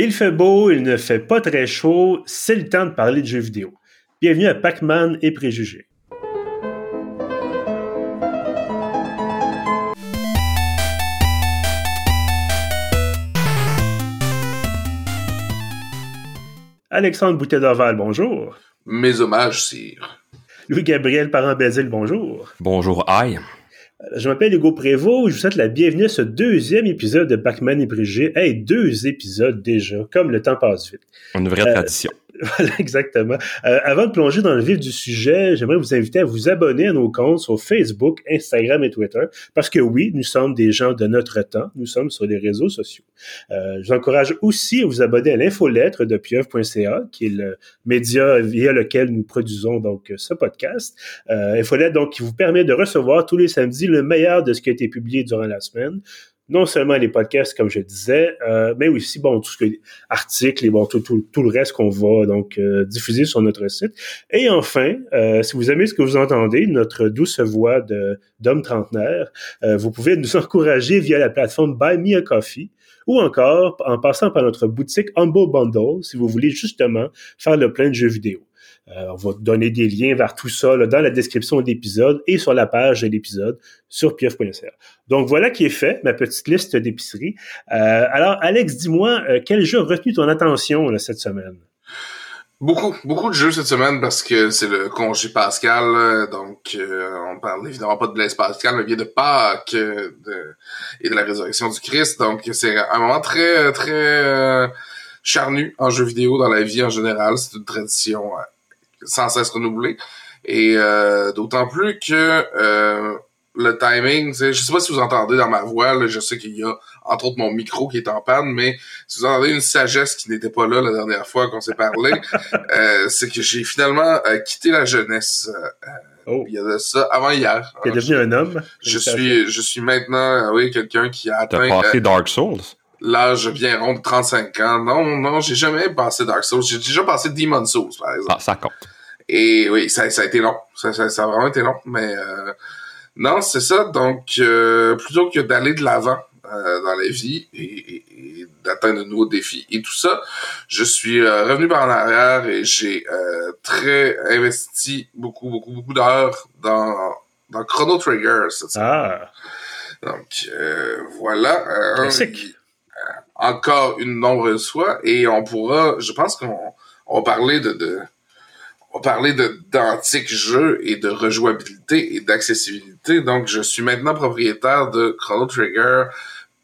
Il fait beau, il ne fait pas très chaud, c'est le temps de parler de jeux vidéo. Bienvenue à Pac-Man et Préjugés. Alexandre boutet d'Oval, bonjour. Mes hommages, sire. Louis-Gabriel Parent-Bézil, bonjour. Bonjour, aïe. Je m'appelle Hugo Prévost, je vous souhaite la bienvenue à ce deuxième épisode de Pac-Man et Brigitte. Hey, deux épisodes déjà, comme le temps passe vite. Une vraie tradition. Voilà, exactement. Euh, avant de plonger dans le vif du sujet, j'aimerais vous inviter à vous abonner à nos comptes sur Facebook, Instagram et Twitter, parce que oui, nous sommes des gens de notre temps, nous sommes sur les réseaux sociaux. Euh, je vous encourage aussi à vous abonner à l'infolettre de pieuvre.ca, qui est le média via lequel nous produisons donc ce podcast. Euh, infolettre donc qui vous permet de recevoir tous les samedis le meilleur de ce qui a été publié durant la semaine non seulement les podcasts, comme je disais, euh, mais aussi bon tout ce que articles et bon tout, tout, tout le reste qu'on va donc euh, diffuser sur notre site. Et enfin, euh, si vous aimez ce que vous entendez, notre douce voix de d'homme trentenaire, euh, vous pouvez nous encourager via la plateforme Buy Me a Coffee ou encore en passant par notre boutique Humble Bundle si vous voulez justement faire le plein de jeux vidéo. Euh, on va donner des liens vers tout ça là, dans la description de l'épisode et sur la page de l'épisode sur pieuf.fr. Donc voilà qui est fait, ma petite liste d'épicerie. Euh, alors Alex, dis-moi, euh, quel jeu a retenu ton attention là, cette semaine? Beaucoup, beaucoup de jeux cette semaine parce que c'est le congé Pascal, donc euh, on parle évidemment pas de Blaise Pascal, mais bien de Pâques et de la résurrection du Christ. Donc c'est un moment très, très euh, charnu en jeu vidéo dans la vie en général. C'est une tradition sans cesse renouvelée. Et euh, d'autant plus que euh, le timing, je sais pas si vous entendez dans ma voix, là, je sais qu'il y a entre autres mon micro qui est en panne, mais si vous entendez une sagesse qui n'était pas là la dernière fois qu'on s'est parlé, euh, c'est que j'ai finalement euh, quitté la jeunesse. Euh, oh. Il y a de ça avant hier. Tu es devenu un homme? Je suis, je suis maintenant, oui, quelqu'un qui a atteint. T'as passé Dark Souls? L'âge bien rond de 35 ans. Non, non, j'ai jamais passé Dark Souls. J'ai déjà passé Demon Souls, par exemple. Ah, ça compte. Et oui, ça, ça a été long. Ça, ça, ça a vraiment été long. Mais euh, non, c'est ça. Donc, euh, plutôt que d'aller de l'avant euh, dans la vie et, et, et d'atteindre de nouveaux défis et tout ça, je suis euh, revenu par en arrière et j'ai euh, très investi beaucoup, beaucoup, beaucoup d'heures dans, dans Chrono Trigger. Cette ah. Donc, euh, voilà. Classique. Encore une nombreuse fois et on pourra, je pense qu'on on parler de, de on de d'antiques jeux et de rejouabilité et d'accessibilité. Donc, je suis maintenant propriétaire de Chrono Trigger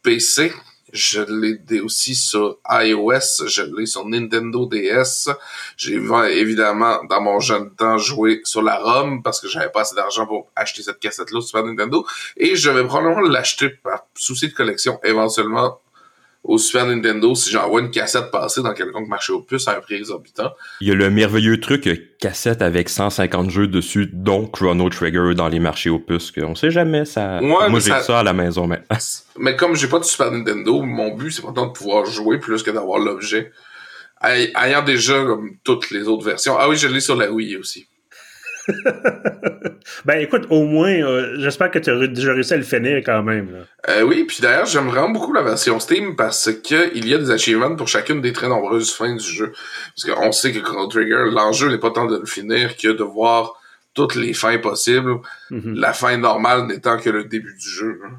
PC. Je l'ai aussi sur iOS, je l'ai sur Nintendo DS. J'ai évidemment, dans mon jeune temps, joué sur la ROM parce que j'avais pas assez d'argent pour acheter cette cassette-là sur Nintendo. Et je vais probablement l'acheter par souci de collection éventuellement au Super Nintendo si j'envoie une cassette passer dans quelconque marché aux puces à un prix exorbitant. Il y a le merveilleux truc euh, cassette avec 150 jeux dessus, dont Chrono Trigger dans les marchés aux puces, qu'on sait jamais ça. Ouais, Moi j'ai ça... ça à la maison mais. mais comme j'ai pas de Super Nintendo, mon but c'est pas tant de pouvoir jouer plus que d'avoir l'objet. Ayant déjà comme toutes les autres versions. Ah oui, je l'ai sur la Wii aussi. ben écoute, au moins, euh, j'espère que tu as déjà réussi à le finir quand même. Là. Euh, oui, puis d'ailleurs, j'aime vraiment beaucoup la version Steam parce que il y a des achievements pour chacune des très nombreuses fins du jeu. Parce qu'on sait que Chrono Trigger, l'enjeu n'est pas tant de le finir que de voir toutes les fins possibles, mm -hmm. la fin normale n'étant que le début du jeu. Hein.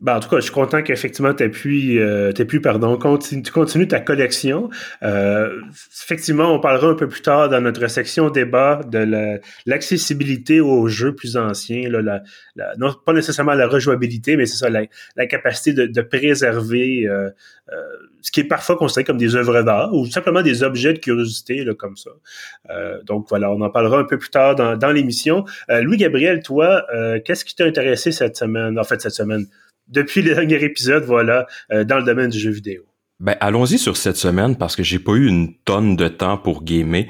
Ben, en tout cas, je suis content qu'effectivement tu pu, euh, pardon, continue, tu continues ta collection. Euh, effectivement, on parlera un peu plus tard dans notre section débat de l'accessibilité la, aux jeux plus anciens. Là, la, la, non, pas nécessairement la rejouabilité, mais c'est ça, la, la, capacité de, de préserver euh, euh, ce qui est parfois considéré comme des œuvres d'art ou simplement des objets de curiosité là, comme ça. Euh, donc voilà, on en parlera un peu plus tard dans, dans l'émission. Euh, Louis-Gabriel, toi, qu'est-ce qui t'a intéressé cette semaine, en fait cette semaine? Depuis le dernier épisode, voilà, euh, dans le domaine du jeu vidéo. Ben, allons-y sur cette semaine parce que j'ai pas eu une tonne de temps pour gamer.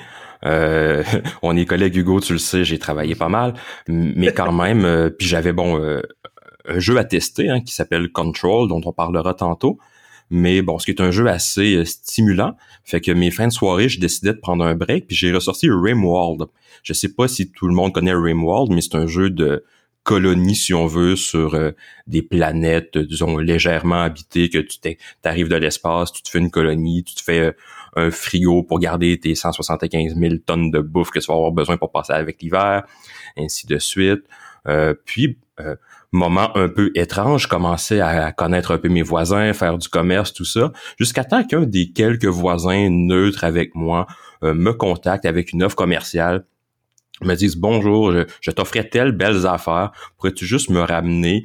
Euh, on est collègues Hugo, tu le sais, j'ai travaillé pas mal, mais quand même, euh, puis j'avais bon euh, un jeu à tester hein, qui s'appelle Control, dont on parlera tantôt. Mais bon, ce qui est un jeu assez stimulant, fait que mes fins de soirée, je décidais de prendre un break, puis j'ai ressorti Rimworld. Je sais pas si tout le monde connaît Rimworld, mais c'est un jeu de colonie, si on veut, sur euh, des planètes, disons, légèrement habitées, que tu arrives de l'espace, tu te fais une colonie, tu te fais un frigo pour garder tes 175 000 tonnes de bouffe que tu vas avoir besoin pour passer avec l'hiver, ainsi de suite. puis, moment un peu étrange, je commençais à connaître un peu mes voisins, faire du commerce, tout ça, jusqu'à temps qu'un des quelques voisins neutres avec moi me contacte avec une offre commerciale me disent bonjour, je, je t'offrais telles belles affaires, pourrais-tu juste me ramener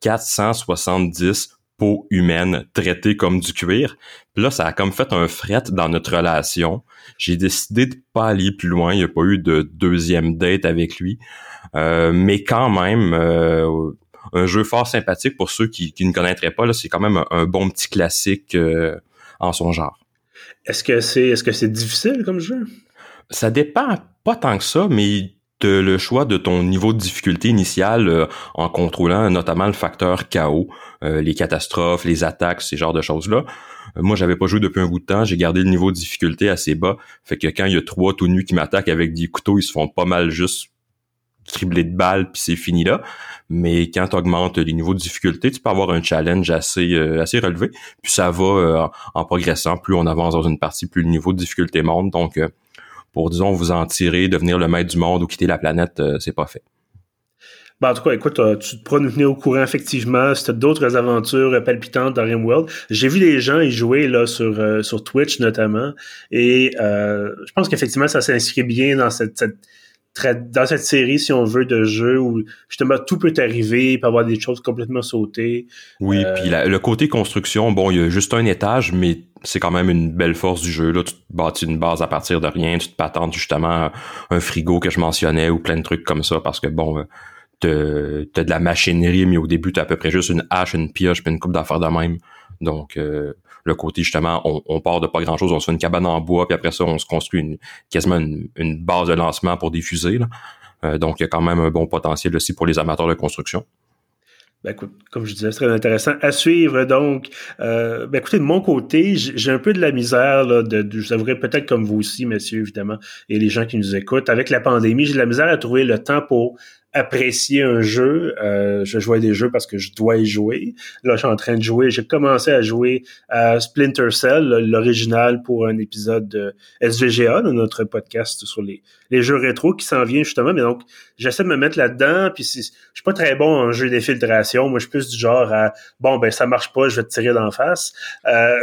470 euh, peaux humaines traitées comme du cuir? Puis là, ça a comme fait un fret dans notre relation. J'ai décidé de pas aller plus loin, il n'y a pas eu de deuxième date avec lui. Euh, mais quand même, euh, un jeu fort sympathique pour ceux qui, ne connaîtraient pas, c'est quand même un, bon petit classique en son genre. Est-ce que c'est est-ce que c'est difficile comme jeu? Ça dépend pas tant que ça, mais de le choix de ton niveau de difficulté initial euh, en contrôlant notamment le facteur chaos, euh, les catastrophes, les attaques, ces genres de choses-là. Euh, moi, j'avais pas joué depuis un bout de temps, j'ai gardé le niveau de difficulté assez bas, fait que quand il y a trois tout nus qui m'attaquent avec des couteaux, ils se font pas mal juste cribler de balles puis c'est fini là. Mais quand tu augmentes les niveaux de difficulté, tu peux avoir un challenge assez assez relevé. Puis ça va en progressant, plus on avance dans une partie, plus le niveau de difficulté monte. Donc pour, disons, vous en tirer, devenir le maître du monde ou quitter la planète, euh, c'est pas fait. Ben, en tout cas, écoute, euh, tu pourras nous tenir au courant, effectivement, si tu d'autres aventures palpitantes dans Rimworld. J'ai vu les gens y jouer là, sur, euh, Twitch, notamment, et je pense qu'effectivement, ça s'inscrit bien dans cette dans cette série, si on veut, de jeux où justement tout peut arriver, il peut y avoir des choses complètement sautées. Oui, euh, puis le côté construction, bon, il y a juste un étage, mais c'est quand même une belle force du jeu. Là, tu te bâtis une base à partir de rien, tu te patentes justement un frigo que je mentionnais ou plein de trucs comme ça, parce que bon, euh, t'as de la machinerie, mais au début, t'as à peu près juste une hache, une pioche, puis une coupe d'affaires de même. Donc, euh, le côté justement, on, part de pas grand chose, on se fait une cabane en bois, puis après ça, on se construit quasiment une, base de lancement pour des fusées. Euh, donc, il y a quand même un bon potentiel aussi pour les amateurs de construction. Ben écoute, comme je disais, c'est très intéressant à suivre. Donc, euh, ben écoutez, de mon côté, j'ai un peu de la misère, je vous peut-être comme vous aussi, messieurs, évidemment, et les gens qui nous écoutent. Avec la pandémie, j'ai de la misère à trouver le temps pour apprécier un jeu. Euh, je jouais des jeux parce que je dois y jouer. Là, je suis en train de jouer. J'ai commencé à jouer à Splinter Cell, l'original pour un épisode de SVGA, de notre podcast sur les, les jeux rétro qui s'en vient justement. Mais donc, j'essaie de me mettre là-dedans. Puis je suis pas très bon en jeu d'infiltration. Moi, je suis plus du genre à bon ben ça marche pas, je vais te tirer d'en face. Euh,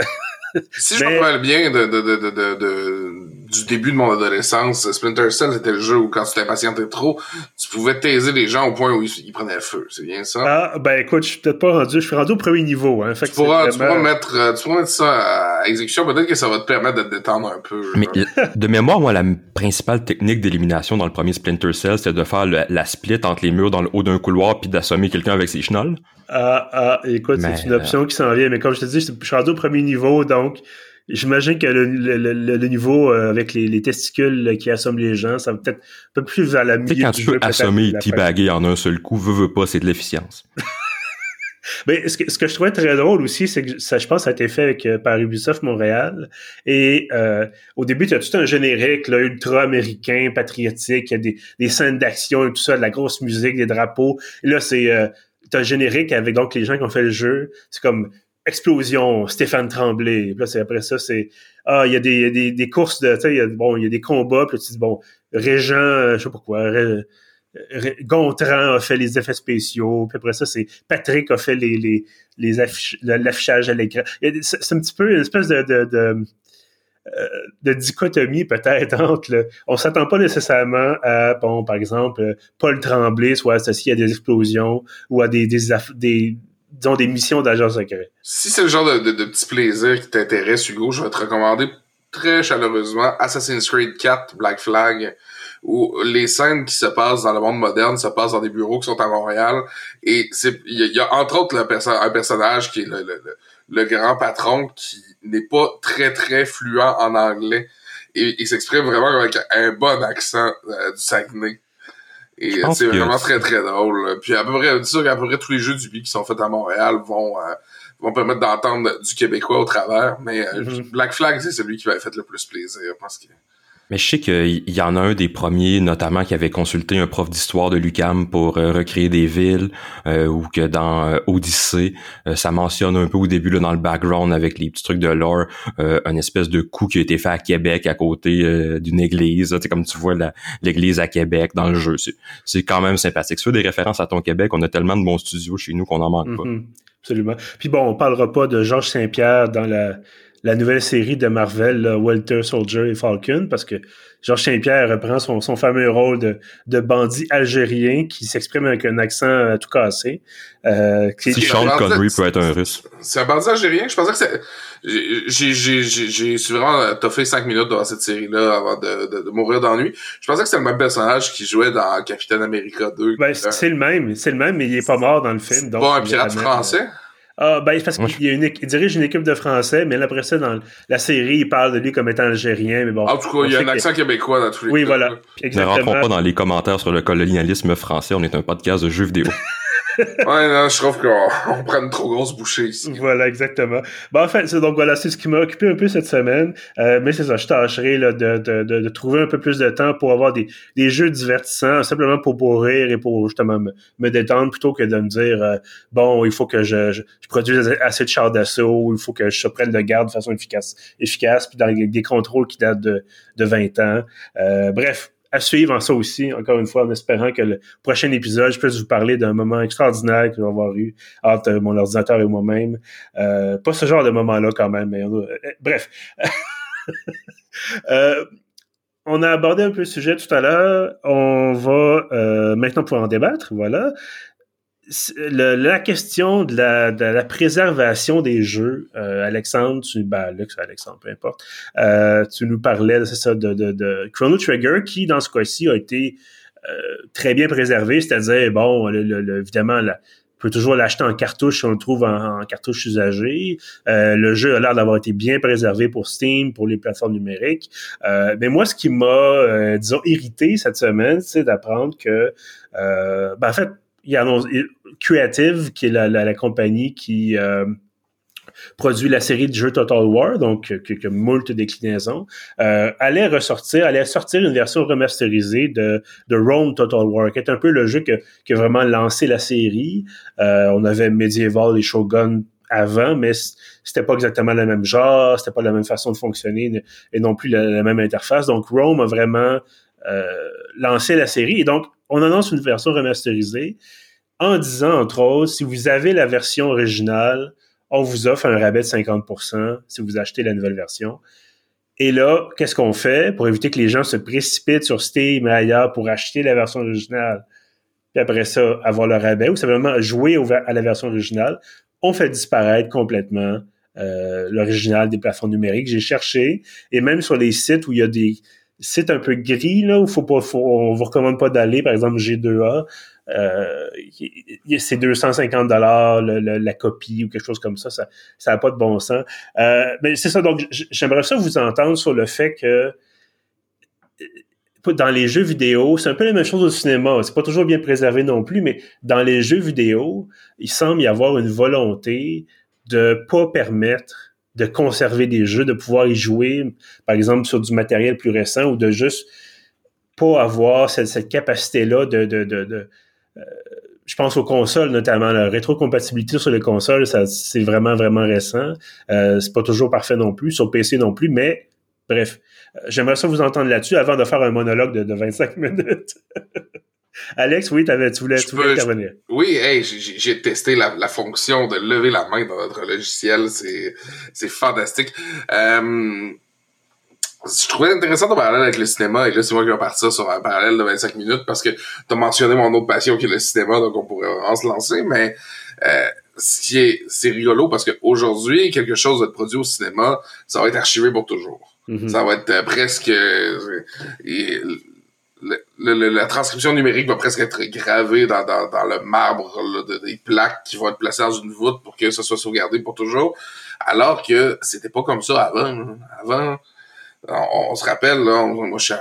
si je me rappelle bien de, de, de, de du début de mon adolescence, Splinter Cell, c'était le jeu où quand tu t'impatientais trop, tu pouvais taiser les gens au point où ils, prenaient feu. C'est bien ça? Ah, ben écoute, je suis peut-être pas rendu, je suis rendu au premier niveau. Hein, tu, pourras, tu, pourras mettre, euh, tu pourras mettre ça à exécution. Peut-être que ça va te permettre de te détendre un peu. Mais de mémoire, moi, la principale technique d'élimination dans le premier Splinter Cell, c'était de faire la split entre les murs dans le haut d'un couloir puis d'assommer quelqu'un avec ses chenolles. Ah, ah, écoute, c'est une option qui s'en vient. Mais comme je te dis, je suis rendu au premier niveau, donc J'imagine que le, le, niveau euh, avec les, testicules qui assomment les gens, ça va peut-être un peu plus vers la milieu quand tu peux assommer et teabaguer en un seul coup, veux, veux pas, c'est de l'efficience. Mais ce que, ce que je trouvais très drôle aussi, c'est que ça, je pense, ça a été fait avec, euh, par Ubisoft Montréal. Et euh, au début, tu as tout un générique là, ultra-américain, patriotique, il y a des, des scènes d'action et tout ça, de la grosse musique, des drapeaux. Et là, c'est euh, un générique avec donc les gens qui ont fait le jeu. C'est comme explosion, Stéphane Tremblay. Puis là, c'est après ça, c'est ah, il y a des, des, des courses de, tu sais, bon, il y a des combats. Puis là, tu dis bon, Régent, euh, je sais pas quoi, Gontran a fait les effets spéciaux. Puis après ça, c'est Patrick a fait les les les l'affichage à l'écran. C'est un petit peu une espèce de, de, de euh, de dichotomie peut-être entre le, on s'attend pas nécessairement à bon par exemple Paul Tremblay soit associé à des explosions ou à des, des, des disons, des missions d'agents secrets. Si c'est le genre de, de, petit plaisir qui t'intéresse, Hugo, je vais te recommander très chaleureusement Assassin's Creed 4 Black Flag où les scènes qui se passent dans le monde moderne se passent dans des bureaux qui sont à Montréal et il y, a entre autres le un personnage qui est le, le, le, grand patron qui n'est pas très très fluent en anglais et il s'exprime vraiment avec un bon accent euh, du Saguenay et c'est vraiment très très drôle. Puis à peu près, sûr qu'à peu près tous les jeux du qui sont faits à Montréal vont euh, vont permettre d'entendre du québécois au travers. Mais euh, mm-hmm. Black Flag, c'est celui qui va fait le plus plaisir parce que. Mais je sais qu'il y en a un des premiers, notamment, qui avait consulté un prof d'histoire de l'UCAM pour euh, recréer des villes, euh, ou que dans euh, Odyssée, ça mentionne un peu au début, là, dans le background, avec les petits trucs de lore, un espèce de coup qui a été fait à Québec, à côté d'une église. C'est comme tu vois l'église à Québec dans le jeu. C'est quand même sympathique. Tu des références à ton Québec, on a tellement de bons studios chez nous qu'on en manque pas. Mm-hmm. absolument. Puis bon, on parlera pas de Georges Saint-Pierre dans la la nouvelle série de Marvel, Walter Soldier et Falcon, parce que Georges Saint-Pierre reprend son, son, fameux rôle de, de bandit algérien qui s'exprime avec un accent tout cassé. Euh, qui... Si Sean Connery peut être un russe. C'est un bandit algérien? Je pensais que c'est... J'ai, j'ai, j'ai, j'ai vraiment toffé cinq minutes dans cette série-là avant de, de, de mourir d'ennui. Je pensais que c'était le même personnage qui jouait dans Capitaine America 2. Ben, c'est le même, c'est le même, mais il est pas mort dans le film. C'est pas un pirate français? Ah, ben, parce qu'il dirige une équipe de Français, mais là, après ça, dans la série, il parle de lui comme étant algérien, mais bon. En tout cas, il y a un accent québécois dans tous les Oui, voilà. Exactement. Ne rentrons pas dans les commentaires sur le colonialisme français, on est un podcast de jeux vidéo. ouais, non, je trouve qu'on prend une trop grosse bouchée ici. Voilà, exactement. Bon, en fait, c'est donc voilà, c'est ce qui m'a occupé un peu cette semaine. Euh, mais c'est ça, je tâcherai là, de, de, de, de, trouver un peu plus de temps pour avoir des, des jeux divertissants, simplement pour, pour rire et pour justement me, me détendre, plutôt que de me dire euh, bon, il faut que je, je, produise assez de chars d'assaut, il faut que je prenne de garde de façon efficace, efficace, puis dans des contrôles qui datent de, de 20 ans. Euh, bref, à suivre en ça aussi, encore une fois, en espérant que le prochain épisode, je puisse vous parler d'un moment extraordinaire que je vais avoir eu entre mon ordinateur et moi-même. Euh, pas ce genre de moment-là quand même, mais euh, bref. euh, on a abordé un peu le sujet tout à l'heure. On va euh, maintenant pouvoir en débattre, voilà la question de la, de la, préservation des jeux, euh, Alexandre, tu, ben, Alexandre, peu importe, euh, tu nous parlais, c'est ça, de, de, de, Chrono Trigger, qui, dans ce cas-ci, a été euh, très bien préservé, c'est-à-dire, bon, le, évidemment, on peut toujours l'acheter en cartouche si on le trouve en, cartouche usagée. le jeu a l'air d'avoir été bien préservé pour Steam, pour les plateformes numériques. mais moi, ce qui m'a, disons, irrité cette semaine, c'est d'apprendre que, ben, en fait, il Creative, qui est la, la, compagnie qui euh, produit la série de jeux Total War, donc qui, a moult déclinaisons, euh, allait ressortir, allait sortir une version remasterisée de, de Rome Total War, qui est un peu le jeu que, qui a vraiment lancé la série. Euh, on avait Medieval et Shogun avant, mais c'était pas exactement le même genre, c'était pas la même façon de fonctionner et non plus la même interface. Donc Rome a vraiment euh, lancé la série et donc on annonce une version remasterisée en disant, entre autres, si vous avez la version originale, on vous offre un rabais de 50% si vous achetez la nouvelle version. Et là, qu'est-ce qu'on fait pour éviter que les gens se précipitent sur Steam et ailleurs pour acheter la version originale, puis après ça, avoir le rabais, ou simplement jouer à la version originale? On fait disparaître complètement euh, l'original des plateformes numériques. J'ai cherché, et même sur les sites où il y a des, c'est un peu gris là où faut pas on vous recommande pas d'aller par exemple G2A euh, c'est 250 dollars la copie ou quelque chose comme ça ça ça a pas de bon sens euh, mais c'est ça donc j'aimerais ça vous entendre sur le fait que dans les jeux vidéo, c'est un peu la même chose au cinéma. C'est pas toujours bien préservé non plus, mais dans les jeux vidéo, il semble y avoir une volonté de pas permettre de conserver des jeux, de pouvoir y jouer, par exemple, sur du matériel plus récent ou de juste pas avoir cette, capacité-là de, de, de, euh, je pense aux consoles notamment, la rétrocompatibilité sur les consoles, ça, c'est vraiment, vraiment récent. Euh, c'est pas toujours parfait non plus, sur PC non plus, mais bref. Euh, j'aimerais ça vous entendre là-dessus avant de faire un monologue de, de 25 minutes. Alex, oui, avais, tu voulais, tu voulais intervenir. Oui, hey, j'ai testé la, la, fonction de lever la main dans notre logiciel. C'est fantastique. Euh, je trouvais intéressant ton parallèle avec le cinéma, et là, c'est moi qui vais partir sur un parallèle de 25 minutes parce que tu as mentionné mon autre passion qui est le cinéma, donc on pourrait vraiment se lancer, mais euh, ce qui est, c'est rigolo parce qu'aujourd'hui, quelque chose de produit au cinéma, ça va être archivé pour toujours. Mm-hmm. Ça va être euh, presque... Euh, la transcription numérique va presque être gravée dans, dans, le marbre des plaques qui vont être placées dans une voûte pour que ça soit sauvegardé pour toujours. Alors que c'était pas comme ça avant. Avant, on, se rappelle, là, moi je suis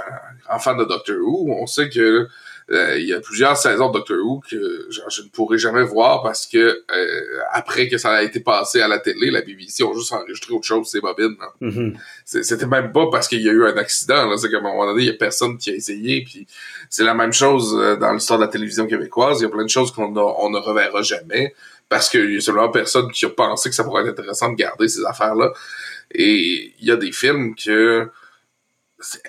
un fan de Doctor Who, on sait que il y a plusieurs saisons de Doctor Who que genre, je ne pourrai jamais voir parce que euh, après que ça a été passé à la télé, la BBC ont juste enregistré autre chose, c'est bobines. Mhm. C'était même pas parce qu'il y a eu un accident. C'est qu'à un moment donné, il y a personne qui a essayé. Puis c'est la même chose euh, dans l'histoire de la télévision québécoise. Il y a plein de choses qu'on on ne reverra jamais parce qu'il y a seulement personne qui a pensé que ça pourrait être intéressant de garder ces affaires-là. Et il y a des films que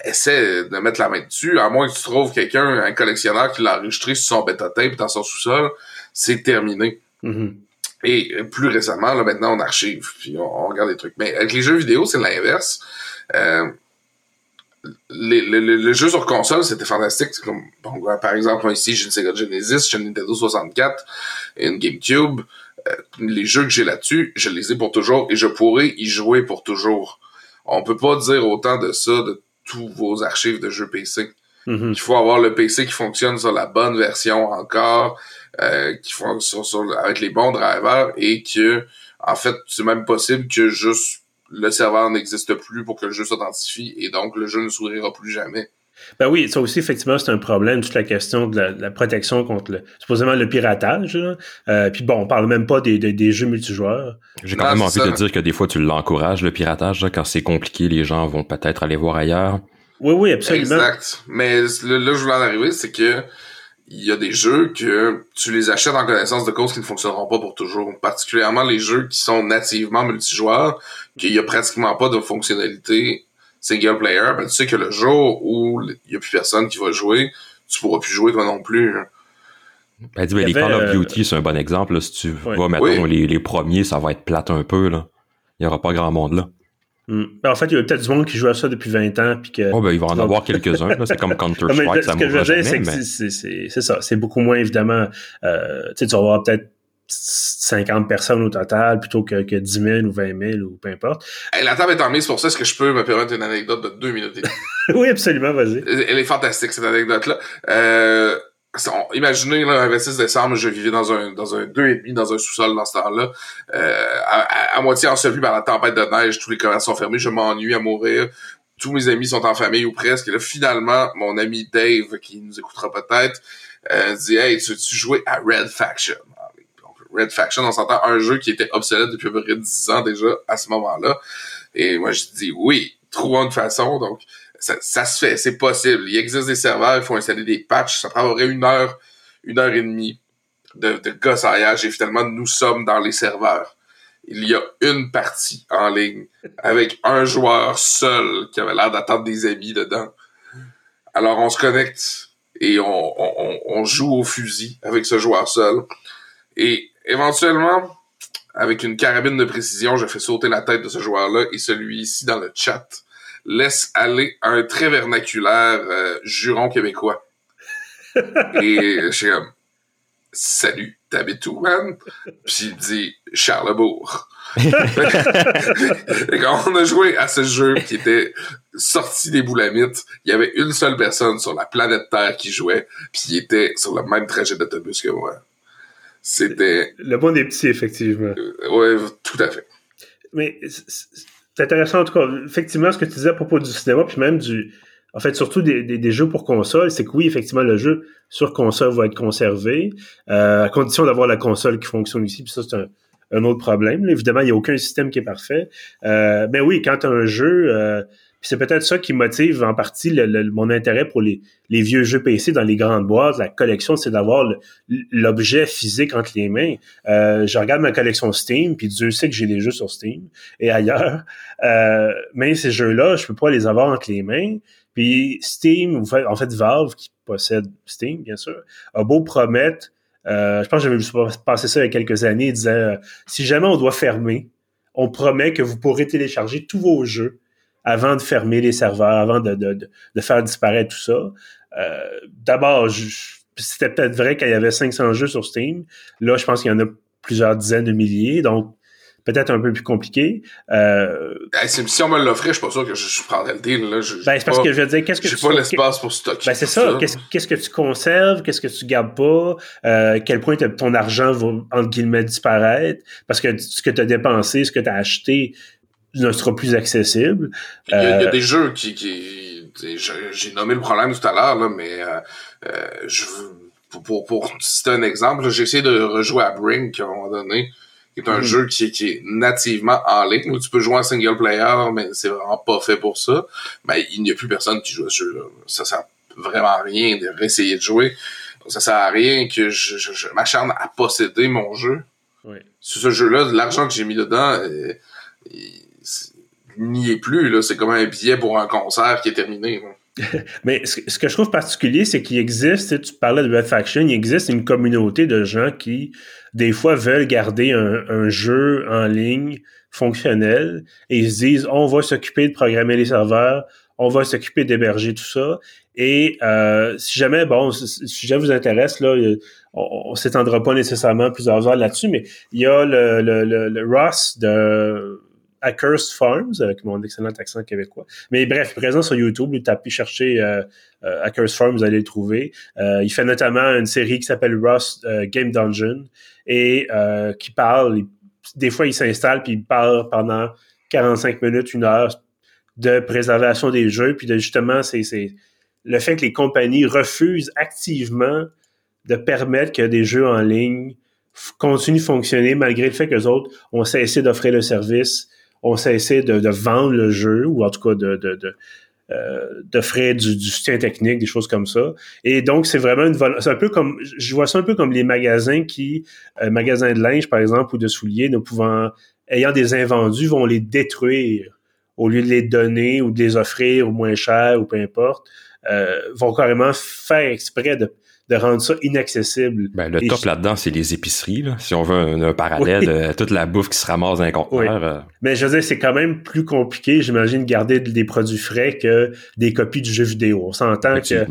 essaie de mettre la main dessus, à moins que tu trouves quelqu'un, un collectionneur qui l'a enregistré sur son bêta tape dans son sous-sol, c'est terminé. Mhm. Et plus récemment, là, maintenant, on archive, puis on, regarde des trucs. Mais avec les jeux vidéo, c'est l'inverse. Euh, les, les, jeux sur console, c'était fantastique. Comme, bon, par exemple, ici, j'ai une Sega Genesis, j'ai une Nintendo 64 et une GameCube. Euh, les jeux que j'ai là-dessus, je les ai pour toujours et je pourrais y jouer pour toujours. On peut pas dire autant de ça de tous vos archives de jeux PC. Mhm. Il faut avoir le PC qui fonctionne sur la bonne version encore, euh, qui fonctionne sur, avec les bons drivers et que, en fait, c'est même possible que juste le serveur n'existe plus pour que le jeu s'authentifie et donc le jeu ne s'ouvrira plus jamais. Ben oui, ça aussi, effectivement, c'est un problème, toute la question de la, protection contre le, supposément le piratage. Euh, puis bon, on parle même pas des, des, jeux multijoueurs. J'ai quand même envie de dire que des fois, tu l'encourages, le piratage. quand c'est compliqué, les gens vont peut-être aller voir ailleurs. Oui, oui, absolument. Exact. Mais là, je voulais en arriver, c'est que il y a des jeux que tu les achètes en connaissance de cause qui ne fonctionneront pas pour toujours. Particulièrement les jeux qui sont nativement multijoueurs, qu'il y a pratiquement pas de fonctionnalité single player, ben, tu sais que le jour où il y a plus personne qui va jouer, tu pourras plus jouer toi non plus. Hein. Ben, dis, ben, les Call of Duty, c'est un bon exemple. Si tu vois, mettons, les, les, premiers, ça va être plate un peu. Là. Il n'y aura pas grand monde là. Hmm. Ben, en fait, il y a peut-être du monde qui joue à ça depuis 20 ans. Puis que, oh, ben, il va en avoir quelques-uns. C'est comme Counter-Strike. ce que je veux dire, c'est que c'est ça. C'est beaucoup moins, évidemment. Euh, tu vas avoir peut-être 50 personnes au total plutôt que, que 10 000 ou 20 000 ou peu importe. la table est en mise pour ça. Est-ce que je peux me permettre une anecdote de deux minutes? oui, absolument, vas-y. Elle est fantastique, cette anecdote-là. Euh, imaginez, là, un 26 décembre, je vivais dans un dans un deux et demi dans un sous-sol dans ce temps-là, euh, à, à, moitié enseveli par la tempête de neige, tous les commerces sont fermés, je m'ennuie à mourir. Tous mes amis sont en famille ou presque. Et là, finalement, mon ami Dave, qui nous écoutera peut-être, euh, dit Hey, tu veux-tu jouer à Red Faction? Red Faction, on s'entend un jeu qui était obsolète depuis à peu près 10 ans déjà à ce moment-là. Et moi, je dis oui, trouvons une façon. Donc, ça, ça se fait, c'est possible. Il existe des serveurs, il faut installer des patchs. Ça prendrait une heure, une heure et demie de, de gossaillage. Et finalement, nous sommes dans les serveurs. Il y a une partie en ligne avec un joueur seul qui avait l'air d'attendre des amis dedans. Alors, on se connecte et on, on, on joue au fusil avec ce joueur seul. Et éventuellement, avec une carabine de précision, je fais sauter la tête de ce joueur-là et celui-ci dans le chat laisse aller un très vernaculaire euh, juron québécois. et je suis comme Salut, t'habites où, man? Puis il dit Charlebourg. et quand on a joué à ce jeu qui était sorti des boulamites, il y avait une seule personne sur la planète Terre qui jouait, puis il était sur le même trajet d'autobus que moi. C'était. Le bon des petits, effectivement. Euh, oui, tout à fait. Mais c'est intéressant, en tout cas. Effectivement, ce que tu disais à propos du cinéma, puis même du. En fait, surtout des, des, jeux pour console, c'est que oui, effectivement, le jeu sur console va être conservé, euh, à condition d'avoir la console qui fonctionne ici, puis ça, c'est un, un, autre problème. Évidemment, il n'y a aucun système qui est parfait. Euh, mais oui, quand tu as un jeu, euh, c'est peut-être ça qui motive en partie mon intérêt pour les, vieux jeux PC dans les grandes boîtes. La collection, c'est d'avoir l'objet physique entre les mains. Euh, je regarde ma collection Steam, puis Dieu sait que j'ai des jeux sur Steam et ailleurs. Euh, mais ces jeux-là, je peux pas les avoir entre les mains. Puis Steam, en fait Valve, qui possède Steam, bien sûr, a beau promettre, euh, je pense que j'avais vu passer ça il y a quelques années, il disait, euh, si jamais on doit fermer, on promet que vous pourrez télécharger tous vos jeux avant de fermer les serveurs, avant de, de, de, faire disparaître tout ça. Euh, D'abord, c'était peut-être vrai qu'il y avait 500 jeux sur Steam. Là, je pense qu'il y en a plusieurs dizaines de milliers. Donc, peut-être un peu plus compliqué. Euh, si on me l'offrait, je suis pas sûr que je, prendrais le deal. Là. ben, c'est parce que je veux dire, qu'est-ce que tu... pas l'espace pour stocker. Ben, c'est ça. Qu'est-ce, que tu conserves? Qu'est-ce que tu gardes pas? Euh, quel point ton argent va, entre guillemets, disparaître? Parce que ce que tu as dépensé, ce que tu as acheté, ne sera plus accessible. Il y, a, euh, des jeux qui, qui j'ai nommé le problème tout à l'heure, là, mais euh, euh, je, pour, pour, citer un exemple, j'ai essayé de rejouer à Brink à un moment donné, qui est un mm-hmm. jeu qui, qui, est nativement en ligne, où tu peux jouer en single player, mais c'est vraiment pas fait pour ça. Mais il n'y a plus personne qui joue à ce jeu-là. Ça sert vraiment à rien de réessayer de jouer. Ça sert à rien que je, je, m'acharne à posséder mon jeu. Oui. Sur ce jeu-là, l'argent que j'ai mis dedans, euh, n'y est plus. C'est comme un billet pour un concert qui est terminé. Mais ce, que je trouve particulier, c'est qu'il existe, tu parlais de Red Faction, il existe une communauté de gens qui, des fois, veulent garder un, jeu en ligne fonctionnel et ils se disent on va s'occuper de programmer les serveurs, on va s'occuper d'héberger tout ça. Et euh, si jamais, bon, si jamais vous intéresse, là, on, on s'étendra pas nécessairement plusieurs heures là-dessus, mais il y a le, le, le, le Ross de Hackers Farms, avec mon excellent accent québécois. Mais bref, présent sur YouTube, vous tapez chercher euh, euh, Hackers Farms, vous allez le trouver. Euh, il fait notamment une série qui s'appelle Rust Game Dungeon et qui parle, des fois il s'installe puis il parle pendant 45 minutes, une heure de préservation des jeux, puis de justement, c'est le fait que les compagnies refusent activement de permettre que des jeux en ligne continuent de fonctionner malgré le fait que les autres ont cessé d'offrir le service on cessé de, de, vendre le jeu, ou en tout cas de, de, de euh, du, du, soutien technique, des choses comme ça. Et donc, c'est vraiment une c'est un peu comme, je vois ça un peu comme les magasins qui, euh, magasins de linge, par exemple, ou de souliers, ne pouvant, ayant des invendus, vont les détruire au lieu de les donner ou de les offrir au moins cher ou peu importe, euh, vont carrément faire exprès de, de rendre ça inaccessible. Ben, le top là-dedans, c'est les épiceries. Là. Si on veut un, parallèle, de toute la bouffe qui se ramasse dans un conteneur. Euh. Mais je veux dire, c'est quand même plus compliqué, j'imagine, de garder des produits frais que des copies du jeu vidéo. On s'entend que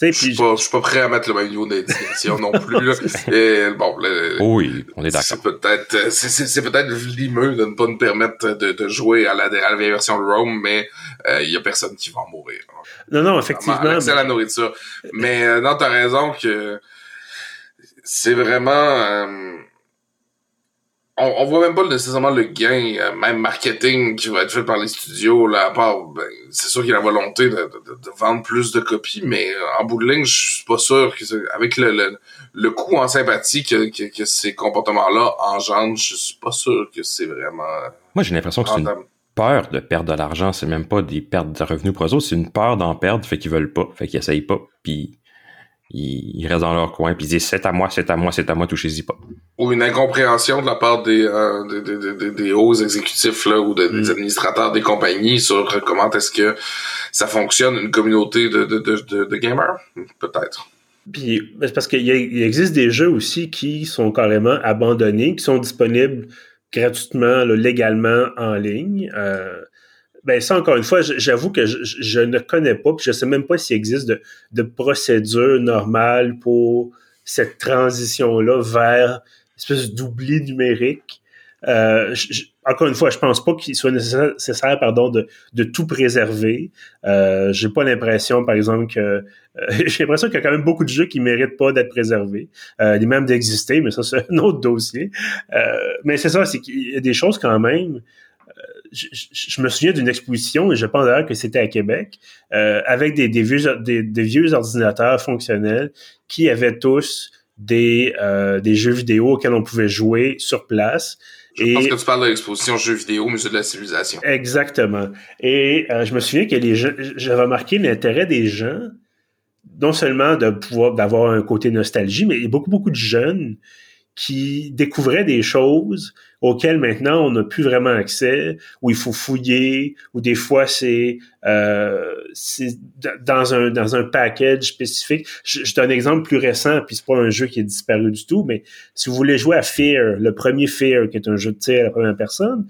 je suis pas, suis pas prêt à mettre le même niveau d'indignation non plus. Là. Et, bon, oui, on est d'accord. C'est peut-être, c'est, peut-être limeux de ne pas nous permettre de, de jouer à la, à la vieille version de Rome, mais il euh, y a personne qui va en mourir. Non, non, effectivement. C'est la nourriture. Mais euh, non, t'as raison que c'est vraiment. Euh, on, on voit même pas nécessairement le gain, euh, même marketing qui va être fait par les studios, là, à part, ben, c'est sûr qu'il y a la volonté de, de, vendre plus de copies, mais euh, en bout de ligne, je suis pas sûr que avec le, le, le coût en sympathie que, que, que ces comportements-là engendrent, je suis pas sûr que c'est vraiment. Moi, j'ai l'impression que c'est une peur de perdre de l'argent, c'est même pas des pertes de revenus pour eux autres, c'est une peur d'en perdre, fait qu'ils veulent pas, fait qu'ils essayent pas, puis ils, restent dans leur coin, puis ils disent c'est à moi, c'est à moi, c'est à moi, touchez-y pas. Ou une incompréhension de la part des, euh, des, des, des, hauts exécutifs là, ou des mm. administrateurs des compagnies sur comment est-ce que ça fonctionne, une communauté de, de, de, de gamers, peut-être. Puis, c'est parce qu'il existe des jeux aussi qui sont carrément abandonnés, qui sont disponibles gratuitement, légalement en ligne. Euh, ben ça, encore une fois, j'avoue que je, ne connais pas, puis je sais même pas s'il existe de, de procédure normale pour cette transition-là vers une espèce d'oubli numérique. Euh, encore une fois, je pense pas qu'il soit nécessaire, pardon, de, de tout préserver. Euh, j'ai pas l'impression, par exemple, que euh, j'ai l'impression qu'il y a quand même beaucoup de jeux qui méritent pas d'être préservés, euh, même d'exister, mais ça c'est un autre dossier. Euh, mais c'est ça, c'est qu'il y a des choses quand même je, me souviens d'une exposition, et je pense d'ailleurs que c'était à Québec, euh, avec des, vieux, des, vieux ordinateurs fonctionnels qui avaient tous des, euh, des jeux vidéo auxquels on pouvait jouer sur place. Je pense que tu parles de l'exposition jeux vidéo Musée de la civilisation. Exactement. Et euh, je me souviens que les j'avais remarqué l'intérêt des gens, non seulement de pouvoir d'avoir un côté nostalgie, mais beaucoup beaucoup de jeunes qui découvraient des choses auxquelles maintenant on n'a plus vraiment accès, où il faut fouiller, ou des fois c'est euh, dans un dans un package spécifique. Je, je, donne un exemple plus récent, puis c'est pas un jeu qui est disparu du tout, mais si vous voulez jouer à Fear, le premier Fear, qui est un jeu de tir à la première personne,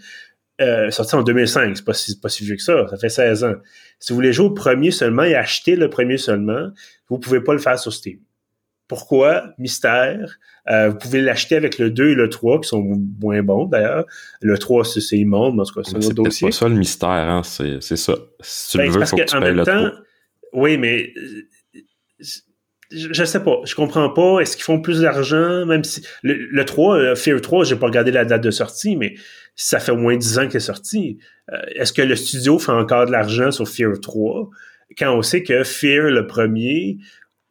euh, sorti en 2005, c'est pas si, pas si vieux que ça, ça fait 16 ans. Si vous voulez jouer au premier seulement et acheter le premier seulement, vous pouvez pas le faire sur Steam. Pourquoi? Mystère. Euh, vous pouvez l'acheter avec le 2 et le 3, qui sont moins bons d'ailleurs. Le 3, c'est immonde, mais en tout cas, c'est un autre dossier. C'est pas ça le mystère, hein? c'est ça. Si tu ben, le veux, faut que, tu payes le temps, 3. Oui, mais je, je, sais pas. Je comprends pas. Est-ce qu'ils font plus d'argent? Même si le, le 3, euh, Fear 3, j'ai pas regardé la date de sortie, mais ça fait au moins 10 ans qu'il est sorti. Euh, est-ce que le studio fait encore de l'argent sur Fear 3? quand on sait que Fear, le premier,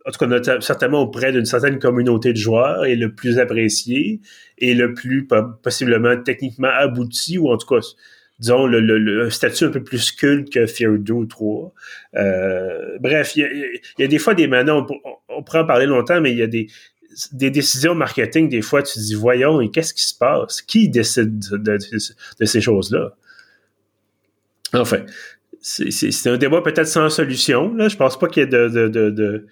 en tout cas certainement auprès d'une certaine communauté de joueurs, est le plus apprécié et le plus possiblement techniquement abouti, ou en tout cas, disons, le, statut un peu plus culte que Fear 2 ou 3. Euh, bref, il y, a, des fois des maintenant, on, pourrait en parler longtemps, mais il y a des, décisions marketing, des fois, tu te dis, voyons, et qu'est-ce qui se passe? Qui décide de, ces choses-là? Enfin, c'est un débat peut-être sans solution. Là. Je pense pas qu'il y ait de,